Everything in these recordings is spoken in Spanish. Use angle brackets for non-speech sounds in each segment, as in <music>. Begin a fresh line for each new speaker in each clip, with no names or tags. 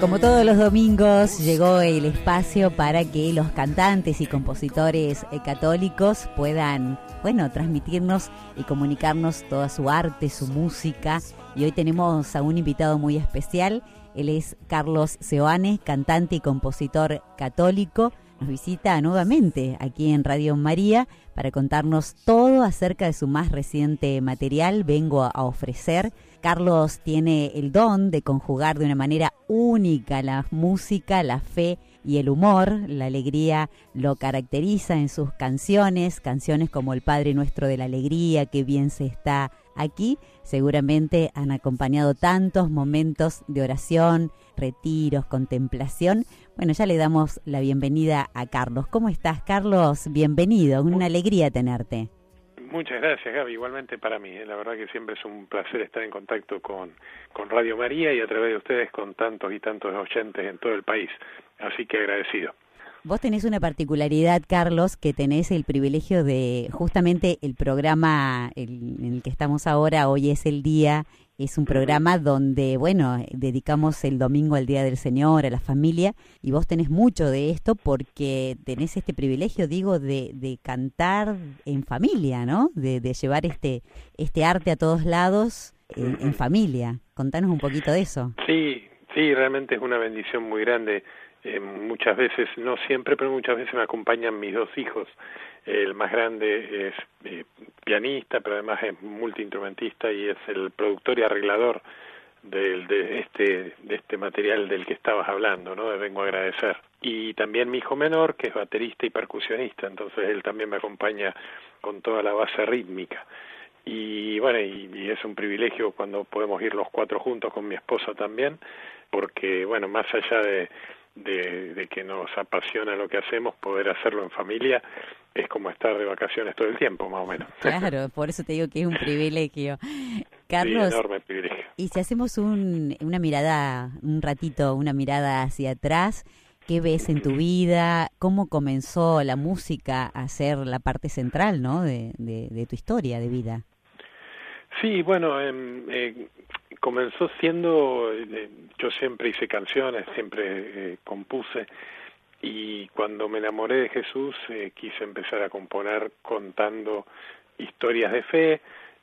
Como todos los domingos, llegó el espacio para que los cantantes y compositores eh, católicos puedan, bueno, transmitirnos y comunicarnos toda su arte, su música. Y hoy tenemos a un invitado muy especial. Él es Carlos Seoane, cantante y compositor católico. Nos visita nuevamente aquí en Radio María para contarnos todo acerca de su más reciente material, Vengo a ofrecer Carlos tiene el don de conjugar de una manera única la música, la fe y el humor. La alegría lo caracteriza en sus canciones, canciones como El Padre Nuestro de la Alegría, que bien se está aquí. Seguramente han acompañado tantos momentos de oración, retiros, contemplación. Bueno, ya le damos la bienvenida a Carlos. ¿Cómo estás, Carlos? Bienvenido, una alegría tenerte.
Muchas gracias, Gaby. Igualmente para mí. ¿eh? La verdad que siempre es un placer estar en contacto con, con Radio María y a través de ustedes con tantos y tantos oyentes en todo el país. Así que agradecido.
Vos tenés una particularidad, Carlos, que tenés el privilegio de justamente el programa en el que estamos ahora, hoy es el día es un programa donde, bueno, dedicamos el domingo al Día del Señor, a la familia, y vos tenés mucho de esto porque tenés este privilegio, digo, de, de cantar en familia, ¿no? De, de, llevar este, este arte a todos lados en, en, familia. Contanos un poquito de eso.
Sí, sí, realmente es una bendición muy grande. Eh, muchas veces, no siempre, pero muchas veces me acompañan mis dos hijos el más grande es eh, pianista, pero además es multiinstrumentista y es el productor y arreglador del, de este de este material del que estabas hablando, ¿no? De Vengo a agradecer. Y también mi hijo menor, que es baterista y percusionista, entonces él también me acompaña con toda la base rítmica. Y bueno, y, y es un privilegio cuando podemos ir los cuatro juntos con mi esposa también, porque bueno, más allá de, de, de, que nos apasiona lo que hacemos, poder hacerlo en familia es como estar de vacaciones todo el tiempo, más o menos. <laughs>
Claro, por eso te digo que es un privilegio. Carlos,
sí, enorme privilegio.
y si hacemos un, una mirada, un ratito, una mirada hacia atrás, ¿qué ves en tu vida? ¿Cómo comenzó la música a ser la parte central ¿no? de, de, de tu historia de vida?
Sí, bueno, eh, eh, comenzó siendo, eh, yo siempre hice canciones, siempre eh, compuse, y cuando me enamoré de Jesús eh, quise empezar a componer contando historias de fe,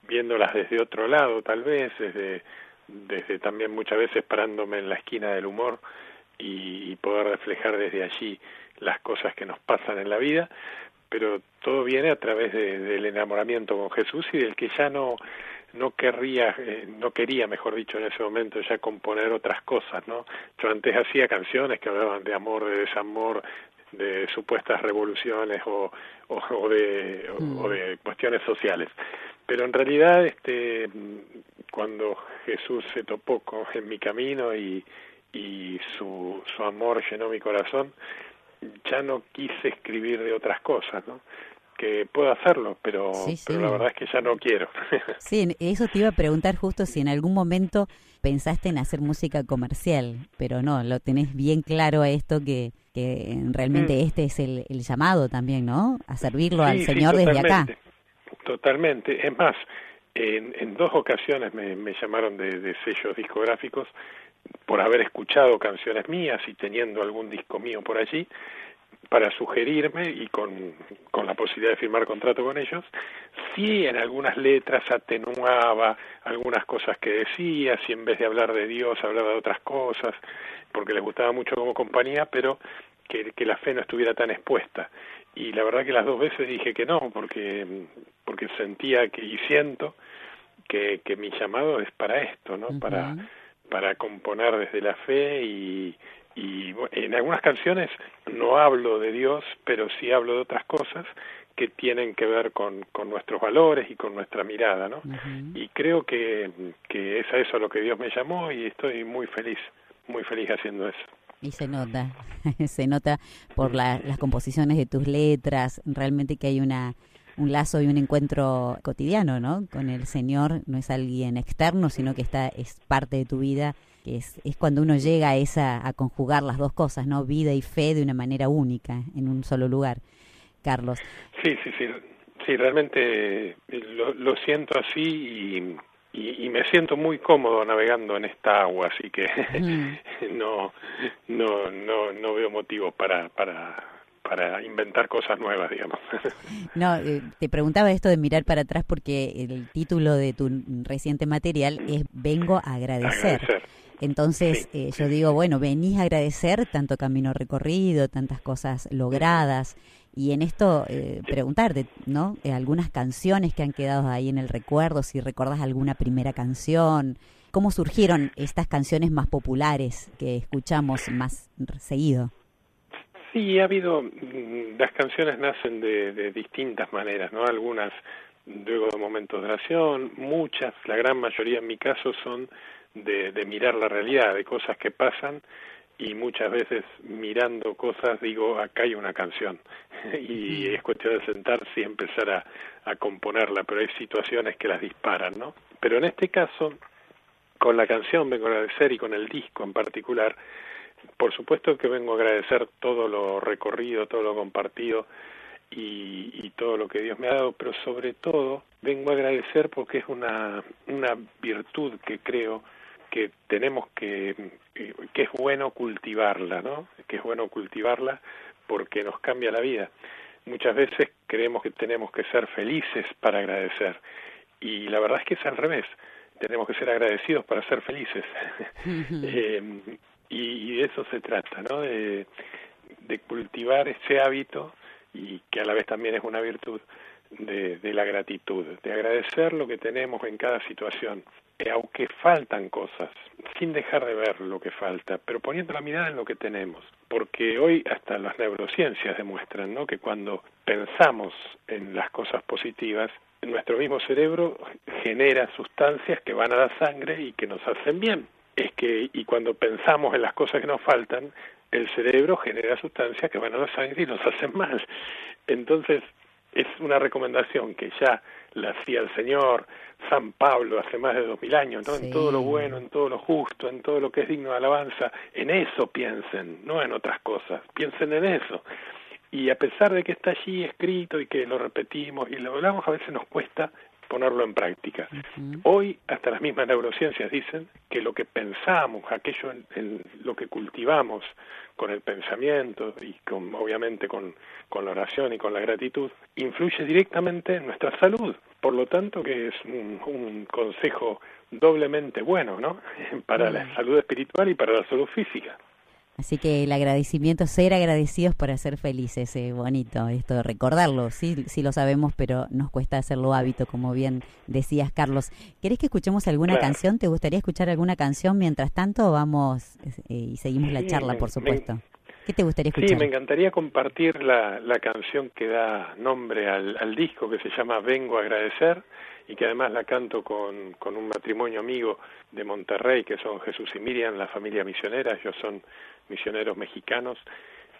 viéndolas desde otro lado tal vez, desde, desde también muchas veces parándome en la esquina del humor y, y poder reflejar desde allí las cosas que nos pasan en la vida, pero todo viene a través de, del enamoramiento con Jesús y del que ya no no querría, eh, no quería, mejor dicho, en ese momento ya componer otras cosas, ¿no? Yo antes hacía canciones que hablaban de amor, de desamor, de supuestas revoluciones o, o, o de, mm. o, o, de cuestiones sociales. Pero en realidad, este, cuando Jesús se topó con, en mi camino y, y su, su amor llenó mi corazón, ya no quise escribir de otras cosas, ¿no? Que puedo hacerlo, pero, sí, sí. pero la verdad es que ya no quiero. <laughs>
sí, eso te iba a preguntar justo si en algún momento pensaste en hacer música comercial, pero no, lo tenés bien claro a esto que, que realmente mm. este es el, el, llamado también, ¿no? A servirlo
sí,
al Señor desde acá.
Totalmente. Es más, en, en dos ocasiones me, me llamaron de, de sellos discográficos por haber escuchado canciones mías y teniendo algún disco mío por allí para sugerirme y con, con la posibilidad de firmar contrato con ellos, si en algunas letras atenuaba algunas cosas que decía, si en vez de hablar de Dios hablaba de otras cosas, porque les gustaba mucho como compañía, pero que, que la fe no estuviera tan expuesta. Y la verdad que las dos veces dije que no, porque, porque sentía que, y siento que, que mi llamado es para esto, ¿no? Uh -huh. Para para componer desde la fe y, y en algunas canciones no hablo de Dios, pero sí hablo de otras cosas que tienen que ver con, con nuestros valores y con nuestra mirada, ¿no? Uh -huh. Y creo que, que es a eso a lo que Dios me llamó y estoy muy feliz, muy feliz haciendo eso.
Y se nota, <laughs> se nota por las composiciones de tus letras, realmente que hay una un lazo y un encuentro cotidiano, ¿no? Con el Señor no es alguien externo, sino que está es parte de tu vida, que es, es cuando uno llega a esa a conjugar las dos cosas, ¿no? Vida y fe de una manera única en un solo lugar. Carlos.
Sí, sí, sí. Sí, realmente lo, lo siento así y y, me siento muy cómodo navegando en esta agua, así que <laughs> no, no, no, no veo motivos para, para, para inventar cosas nuevas, digamos. <laughs>
No, eh, te preguntaba esto de mirar para atrás porque el título de tu reciente material es Vengo a agradecer. Entonces eh, yo digo, bueno, venís a agradecer tanto camino recorrido, tantas cosas logradas. Y en esto eh, preguntarte, ¿no? Eh, algunas canciones que han quedado ahí en el recuerdo, si recordás alguna primera canción, ¿cómo surgieron estas canciones más populares que escuchamos más seguido?
Sí, ha habido, mm, las canciones nacen de, de distintas maneras, ¿no? Algunas luego de momentos de oración, muchas, la gran mayoría en mi caso son de, de mirar la realidad, de cosas que pasan y muchas veces mirando cosas digo, acá hay una canción <laughs> y es cuestión de sentarse y empezar a, a componerla, pero hay situaciones que las disparan, ¿no? Pero en este caso, con la canción vengo a agradecer y con el disco en particular, por supuesto que vengo a agradecer todo lo recorrido, todo lo compartido y, y, todo lo que Dios me ha dado, pero sobre todo vengo a agradecer porque es una, una virtud que creo que tenemos que, que es bueno cultivarla, ¿no? Que es bueno cultivarla porque nos cambia la vida. Muchas veces creemos que tenemos que ser felices para agradecer y la verdad es que es al revés. Tenemos que ser agradecidos para ser felices. <laughs> eh, y, y, de eso se trata, ¿no? De, de cultivar ese hábito y que a la vez también es una virtud de, de la gratitud, de agradecer lo que tenemos en cada situación aunque faltan cosas, sin dejar de ver lo que falta, pero poniendo la mirada en lo que tenemos, porque hoy hasta las neurociencias demuestran ¿no? que cuando pensamos en las cosas positivas, nuestro mismo cerebro genera sustancias que van a la sangre y que nos hacen bien. Es que, y cuando pensamos en las cosas que nos faltan, el cerebro genera sustancias que van a la sangre y nos hacen mal. Entonces, es una recomendación que ya la hacía el Señor, San Pablo hace más de dos mil años, ¿no? En todo lo bueno, en todo lo justo, en todo lo que es digno de alabanza, en eso piensen, no en otras cosas, piensen en eso. Y a pesar de que está allí escrito y que lo repetimos y lo hablamos, a veces nos cuesta ponerlo en práctica. Hoy hasta las mismas neurociencias dicen que lo que pensamos, aquello en, lo que cultivamos con el pensamiento y con, obviamente con, con la oración y con la gratitud, influye directamente en nuestra salud. Por lo tanto, que es un, un consejo doblemente bueno, ¿no? <laughs> Para la salud espiritual y para la salud física.
Así que el agradecimiento, ser agradecidos para ser felices, eh, bonito esto de recordarlo, sí, sí lo sabemos, pero nos cuesta hacerlo hábito, como bien decías, Carlos. ¿Querés que escuchemos alguna canción? ¿Te gustaría escuchar alguna canción? Mientras tanto, vamos eh, y seguimos la charla, por supuesto. ¿Qué te gustaría escuchar?
Sí, me encantaría compartir la, la canción que da nombre al, al disco, que se llama Vengo a agradecer, y que además la canto con, con un matrimonio amigo de Monterrey, que son Jesús y Miriam, la familia misionera, ellos son misioneros mexicanos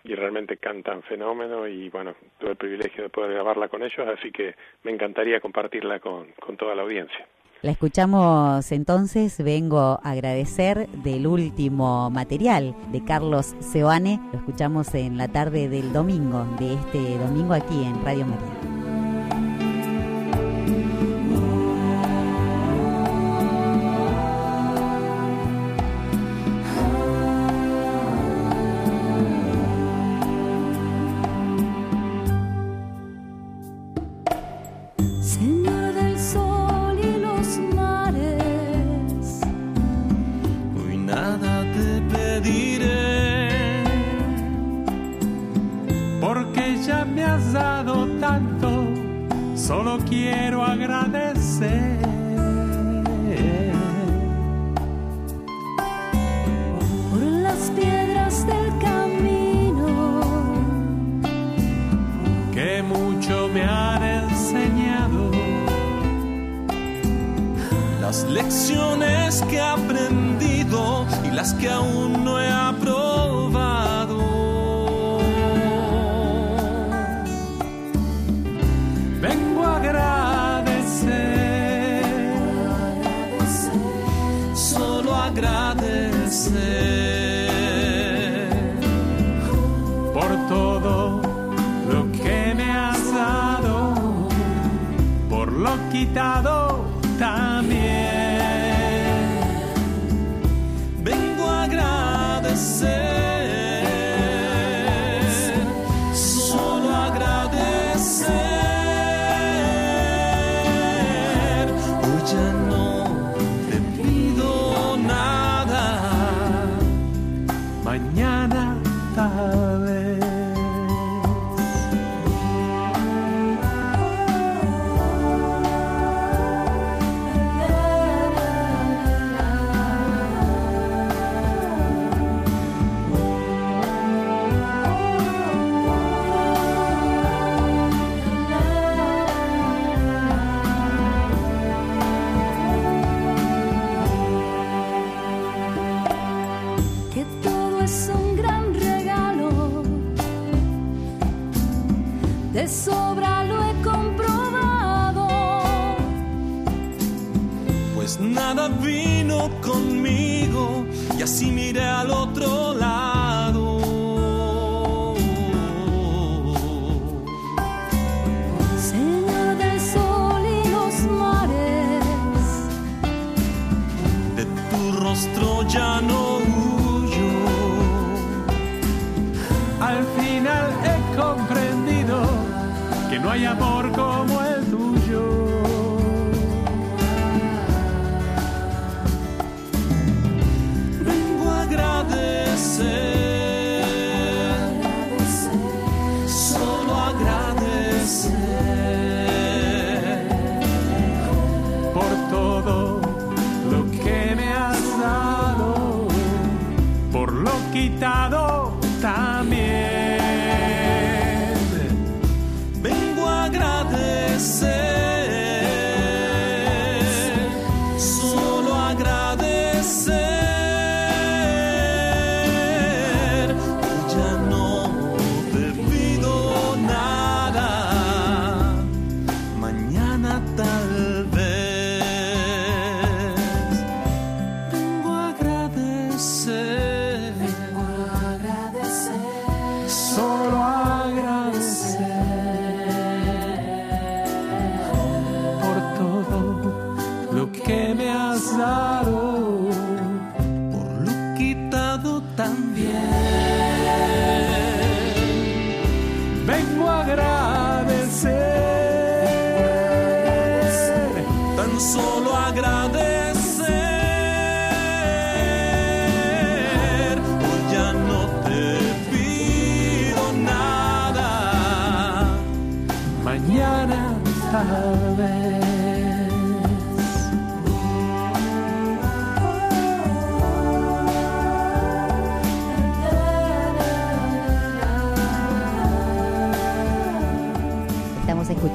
y realmente cantan fenómeno y bueno, tuve el privilegio de poder grabarla con ellos, así que me encantaría compartirla con, con toda la audiencia.
La escuchamos entonces, vengo a agradecer del último material de Carlos Seoane, lo escuchamos en la tarde del domingo, de este domingo aquí en Radio María.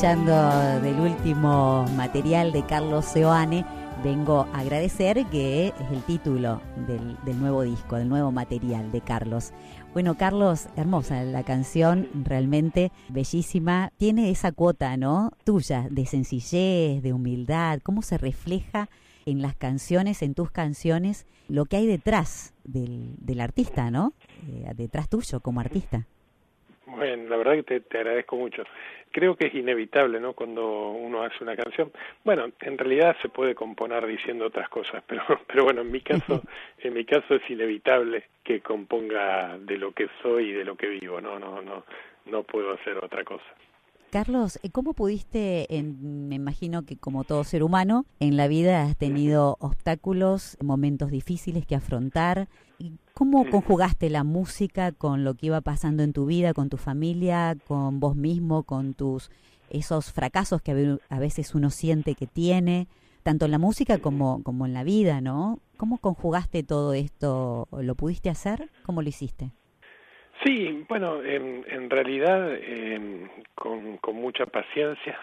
Escuchando del último material de Carlos Seoane, vengo a agradecer que es el título del, del, nuevo disco, del nuevo material de Carlos. Bueno, Carlos, hermosa la canción, realmente bellísima. Tiene esa cuota, ¿no? Tuya, de sencillez, de humildad, cómo se refleja en las canciones, en tus canciones, lo que hay detrás del, del artista, ¿no? Eh, detrás tuyo como artista.
Bueno, la verdad que te, te agradezco mucho creo que es inevitable, ¿no? Cuando uno hace una canción. Bueno, en realidad se puede componer diciendo otras cosas, <laughs> pero, pero bueno, en mi caso, <laughs> en mi caso es inevitable que componga de lo que soy y de lo que vivo. No, no, no, no puedo hacer otra cosa.
Carlos, eh, ¿cómo pudiste, me imagino que como todo ser humano, en la vida has tenido obstáculos, momentos difíciles que afrontar? ¿Y ¿Cómo conjugaste la música con lo que iba pasando en tu vida, con tu familia, con vos mismo, con tus esos fracasos que a veces uno siente que tiene, tanto en la música como, como en la vida, ¿no? ¿Cómo conjugaste todo esto? ¿Lo pudiste hacer? ¿Cómo lo hiciste?
Sí, bueno, en, en realidad em, con, con mucha paciencia.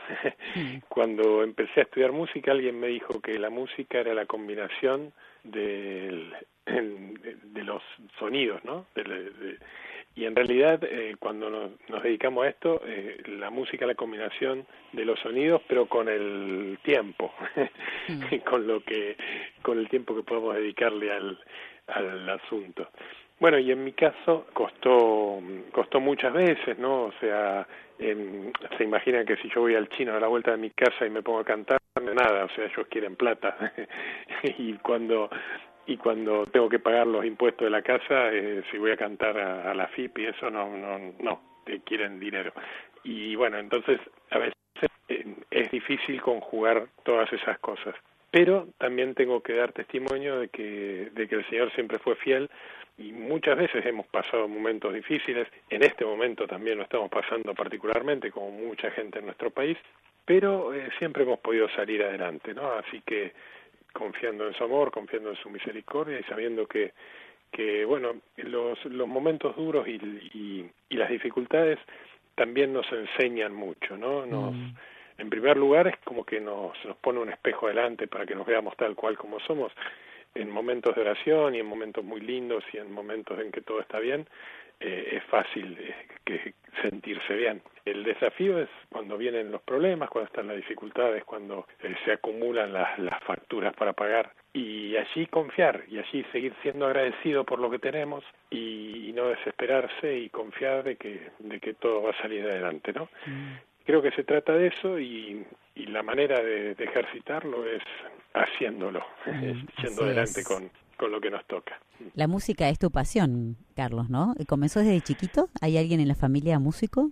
Mm. <laughs> Cuando empecé a estudiar música, alguien me dijo que la música era la combinación del, de los sonidos, ¿no? y en realidad, eh, cuando nos, nos, dedicamos a esto, eh, la música es la combinación de los sonidos, pero con el tiempo, mm. <laughs> con lo que, con el tiempo que podemos dedicarle al, al asunto. Bueno, y en mi caso costó, costó muchas veces, ¿no? O sea, se imagina que si yo voy al chino a la vuelta de mi casa y me pongo a cantar, nada, o sea, ellos quieren plata. <laughs> y cuando y cuando tengo que pagar los impuestos de la casa, eh, si voy a cantar a, la FIP y eso, no, no, no, te quieren dinero. Y bueno, entonces a veces eh, es difícil conjugar todas esas cosas. Pero también tengo que dar testimonio de que, de que el Señor siempre fue fiel y muchas veces hemos pasado momentos difíciles, en este momento también lo estamos pasando particularmente, como mucha gente en nuestro país, pero eh, siempre hemos podido salir adelante, ¿no? Así que confiando en su amor, confiando en su misericordia y sabiendo que, que bueno, los, los momentos duros y, y, y las dificultades también nos enseñan mucho, ¿no? Nos, mm. En primer lugar es como que nos, nos pone un espejo delante para que nos veamos tal cual como somos en momentos de oración y en momentos muy lindos y en momentos en que todo está bien, eh, es fácil eh, que sentirse bien. El desafío es cuando vienen los problemas, cuando están las dificultades, cuando eh, se acumulan las, las facturas para pagar y allí confiar y allí seguir siendo agradecido por lo que tenemos y, no desesperarse y confiar de que, de que todo va a salir adelante, ¿no? Mm. Creo que se trata de eso y, y la manera de, de, ejercitarlo es haciéndolo, mm, yendo adelante con, con lo que nos toca.
La música es tu pasión, Carlos, ¿no? ¿Comenzó desde chiquito? ¿Hay alguien en la familia músico?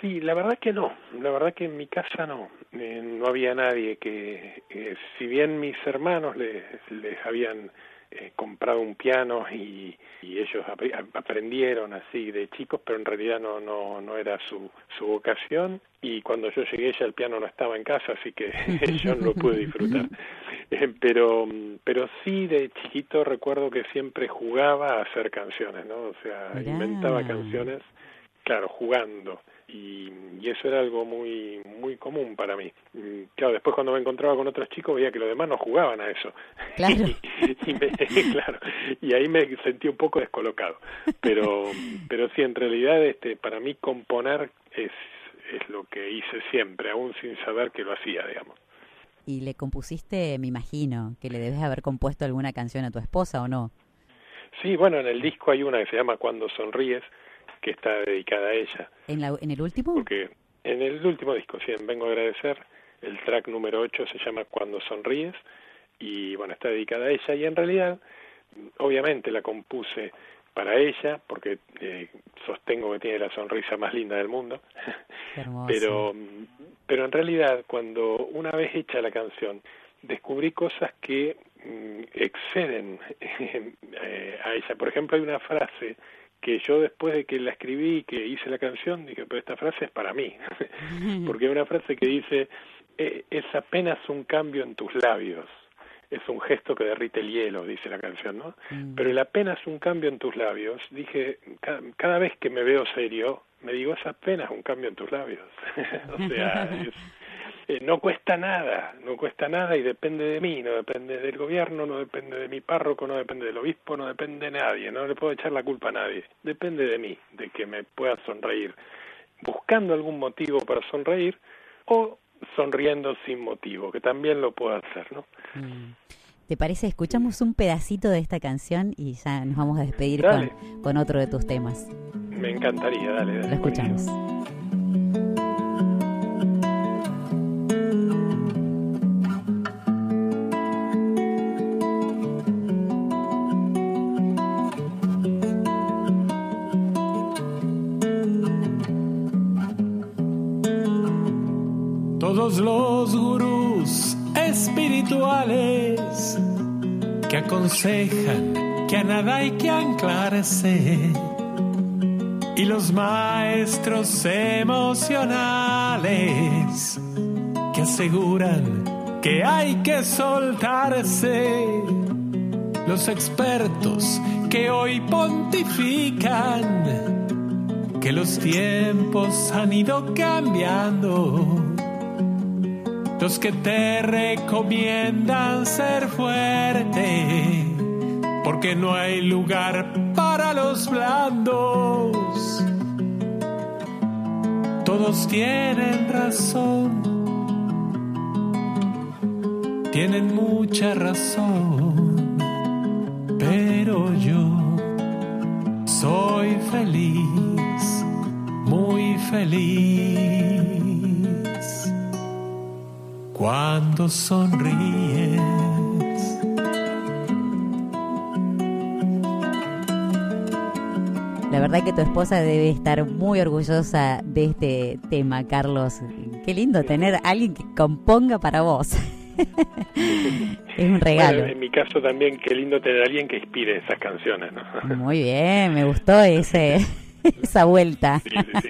Sí, la verdad que no, la verdad que en mi casa no, eh, no había nadie que, eh, si bien mis hermanos les, les habían eh, comprado un piano y, y ellos ap aprendieron así de chicos, pero en realidad no, no, no era su, su vocación y cuando yo llegué ya el piano no estaba en casa, así que <laughs> yo no lo pude disfrutar. <laughs> Eh, pero, pero sí de chiquito recuerdo que siempre jugaba a hacer canciones, ¿no? O sea, Mirá. inventaba canciones, claro, jugando y, y, eso era algo muy muy común para mí. Claro, después cuando me encontraba con otros chicos veía que los demás no jugaban a eso.
Claro. <laughs>
y, y me, <laughs> claro, y ahí me sentí un poco descolocado. Pero <laughs> pero sí, en realidad este para mí componer es es lo que hice siempre, aún sin saber que lo hacía, digamos.
Y le compusiste, me imagino, que le debes haber compuesto alguna canción a tu esposa o no.
Sí, bueno, en el disco hay una que se llama Cuando sonríes, que está dedicada a ella.
¿En, la, en el último?
Porque en el último disco, sí, Vengo a agradecer, el track número 8 se llama Cuando sonríes y bueno, está dedicada a ella y en realidad, obviamente la compuse para ella, porque eh, sostengo que tiene la sonrisa más linda del mundo, <laughs> pero, pero en realidad cuando una vez hecha la canción, descubrí cosas que mm, exceden <laughs> eh, a ella. Por ejemplo, hay una frase que yo después de que la escribí y que hice la canción, dije, pero esta frase es para mí, <laughs> porque hay una frase que dice, eh, es apenas un cambio en tus labios, es un gesto que derrite el hielo, dice la canción, ¿no? Mm. Pero el apenas un cambio en tus labios, dije, cada, cada, vez que me veo serio, me digo, es apenas un cambio en tus labios. <laughs> o sea, es, eh, no cuesta nada, no cuesta nada y depende de mí, no depende del gobierno, no depende de mi párroco, no depende del obispo, no depende de nadie, no le puedo echar la culpa a nadie, depende de mí, de que me pueda sonreír, buscando algún motivo para sonreír o sonriendo sin motivo, que también lo puedo hacer, ¿no?
Mm. ¿Te parece? Escuchamos un pedacito de esta canción y ya nos vamos a despedir con, con, otro de tus temas.
Me encantaría, dale. dale
lo escuchamos.
Todos los gurús espirituales que aconsejan que a nada hay que anclarse. Y los maestros emocionales que aseguran que hay que soltarse, los expertos que hoy pontifican que los tiempos han ido cambiando, los que te recomiendan ser fuerte, porque no hay lugar para los blandos. Todos tienen razón, tienen mucha razón, pero yo soy feliz, muy feliz cuando sonríes.
La verdad que tu esposa debe estar muy orgullosa de este tema, Carlos. Qué lindo tener a alguien que componga para vos. <laughs> es un regalo.
Bueno, en mi caso también, qué lindo tener a alguien que inspire esas canciones, ¿no?
Muy bien, me gustó <laughs> ese <laughs> esa vuelta.
Sí, sí,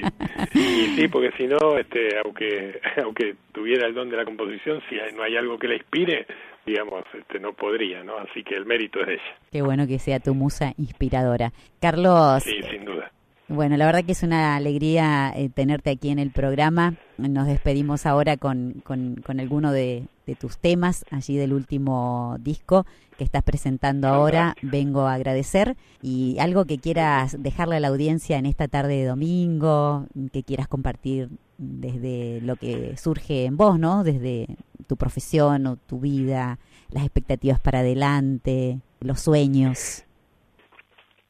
sí. Y sí, porque si no, este, aunque <laughs> aunque tuviera el don de la composición, si hay- no hay algo que la inspire, digamos, este, no podría, ¿no? Así que el mérito es de ella.
Qué bueno que sea tu musa inspiradora. Carlos,
Sí, sin duda.
bueno, la verdad que es una alegría eh, tenerte aquí en el programa. Nos despedimos ahora con, con, con alguno de, de tus temas allí del último disco que estás presentando ahora. Vengo a agradecer y algo que quieras dejarle a la audiencia en esta tarde de domingo, que quieras compartir desde lo que surge en vos, ¿no? Desde tu profesión o tu vida, las expectativas para adelante, los sueños.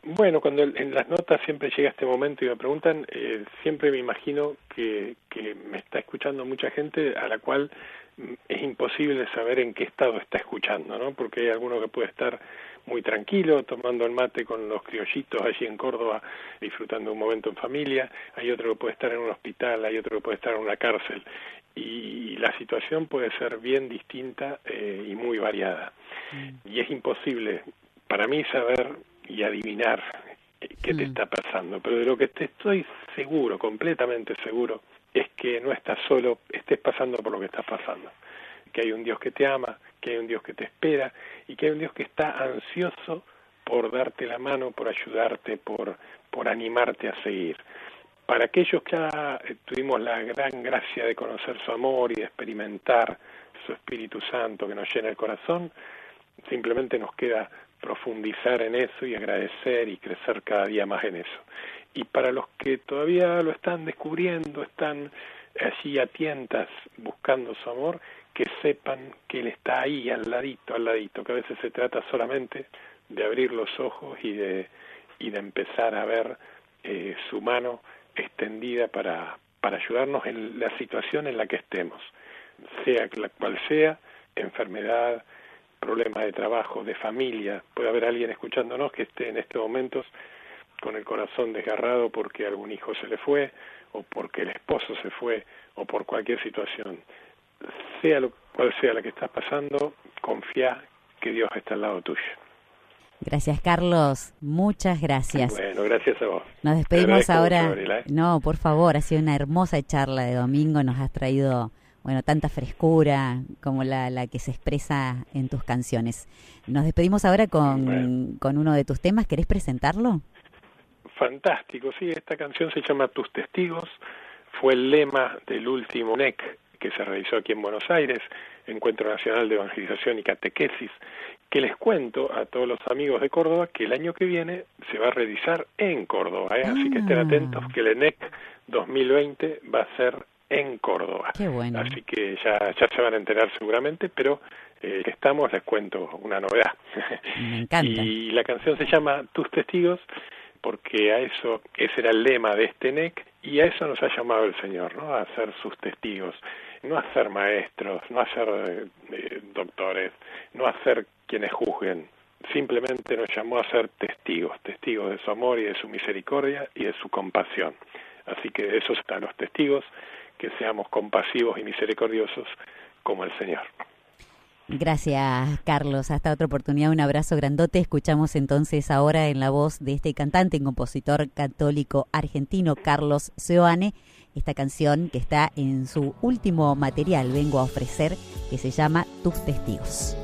Bueno, cuando el- en las notas siempre llega este momento y me preguntan, eh, siempre me imagino que, que me está escuchando mucha gente a la cual mm, es imposible saber en qué estado está escuchando, ¿no? Porque hay alguno que puede estar muy tranquilo, tomando el mate con los criollitos allí en Córdoba, disfrutando un momento en familia, hay otro que puede estar en un hospital, hay otro que puede estar en una cárcel, y la situación puede ser bien distinta eh, y muy variada. Y es imposible para mí saber y adivinar qué te
Mm.
está pasando, pero de lo que te estoy seguro, completamente seguro, es que no estás solo, estés pasando por lo que estás pasando, que hay un Dios que te ama, que hay un Dios que te espera y que hay un Dios que está ansioso por darte la mano, por ayudarte, por, por animarte a seguir. Para aquellos que ya eh, tuvimos la gran gracia de conocer su amor y de experimentar su Espíritu Santo que nos llena el corazón, simplemente nos queda profundizar en eso y agradecer y crecer cada día más en eso. Y para los que todavía lo están descubriendo, están allí a tientas buscando su amor, que sepan que Él está ahí, al ladito, al ladito, que a veces se trata solamente de abrir los ojos y de, y de empezar a ver eh, su mano extendida para, para ayudarnos en la situación en la que estemos, sea la cual sea, enfermedad, problema de trabajo, de familia, puede haber alguien escuchándonos que esté en estos momentos con el corazón desgarrado porque algún hijo se le fue, o porque el esposo se fue, o por cualquier situación. Sea lo cual sea la que estás pasando, confía que Dios está al lado tuyo.
Gracias, Carlos. Muchas gracias.
Bueno, gracias a vos.
Nos despedimos ahora.
mucho, Gabriela, ¿eh?
No, por favor, ha sido una hermosa charla de domingo. Nos has traído, bueno, tanta frescura como la, la que se expresa en tus canciones. Nos despedimos ahora con,
Bueno.
con uno de tus temas. ¿Querés presentarlo?
Fantástico, sí, esta canción se llama Tus Testigos, fue el lema del último NEC que se realizó aquí en Buenos Aires, Encuentro Nacional de Evangelización y Catequesis, que les cuento a todos los amigos de Córdoba que el año que viene se va a realizar en Córdoba, ¿eh? así que estén
Ah.
atentos que el ENEC 2020 va a ser en Córdoba.
Qué bueno.
Así que ya, ya se van a enterar seguramente, pero eh, estamos, les cuento una novedad.
Me encanta. <laughs>
Y la canción se llama Tus Testigos, porque a eso, ese era el lema de este NEC, y a eso nos ha llamado el Señor, ¿no? A ser sus testigos, no a ser maestros, no a ser eh, doctores, no a ser quienes juzguen, simplemente nos llamó a ser testigos, testigos de su amor y de su misericordia y de su compasión. Así que de eso están los testigos, que seamos compasivos y misericordiosos como el Señor.
Gracias, Carlos. Hasta otra oportunidad. Un abrazo grandote. Escuchamos entonces ahora en la voz de este cantante y compositor católico argentino, Carlos Seoane, esta canción que está en su último material, vengo a ofrecer, que se llama Tus Testigos.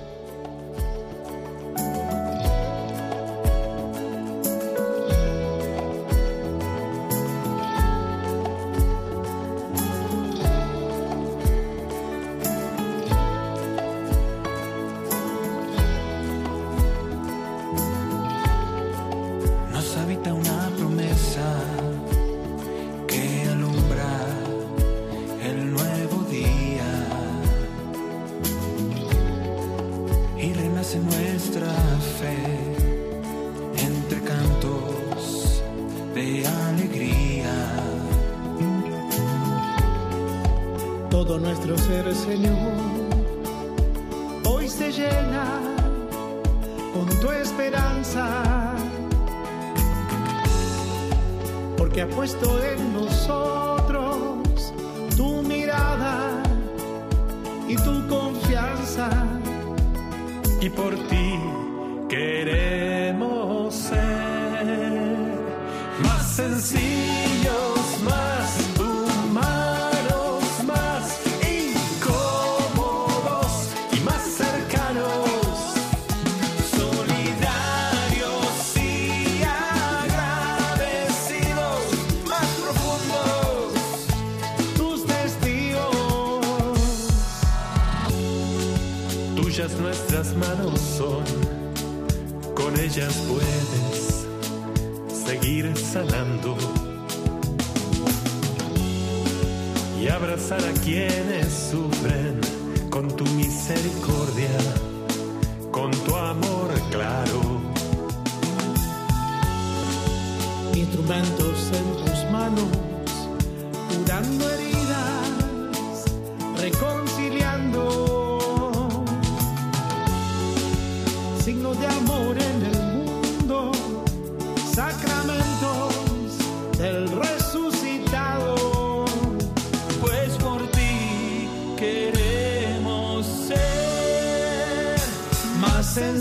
estoy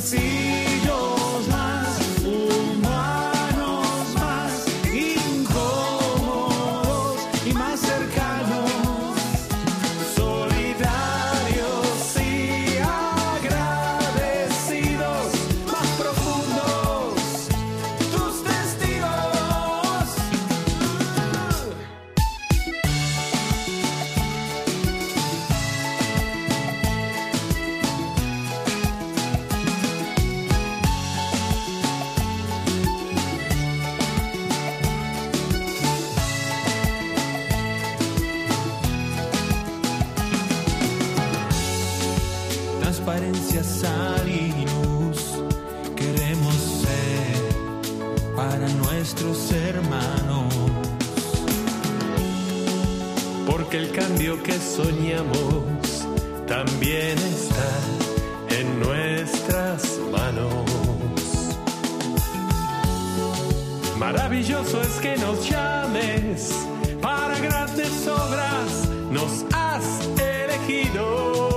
see. nuestros hermanos.
Porque el cambio que soñamos también está en nuestras manos. Maravilloso es que nos llames para grandes obras, nos has elegido.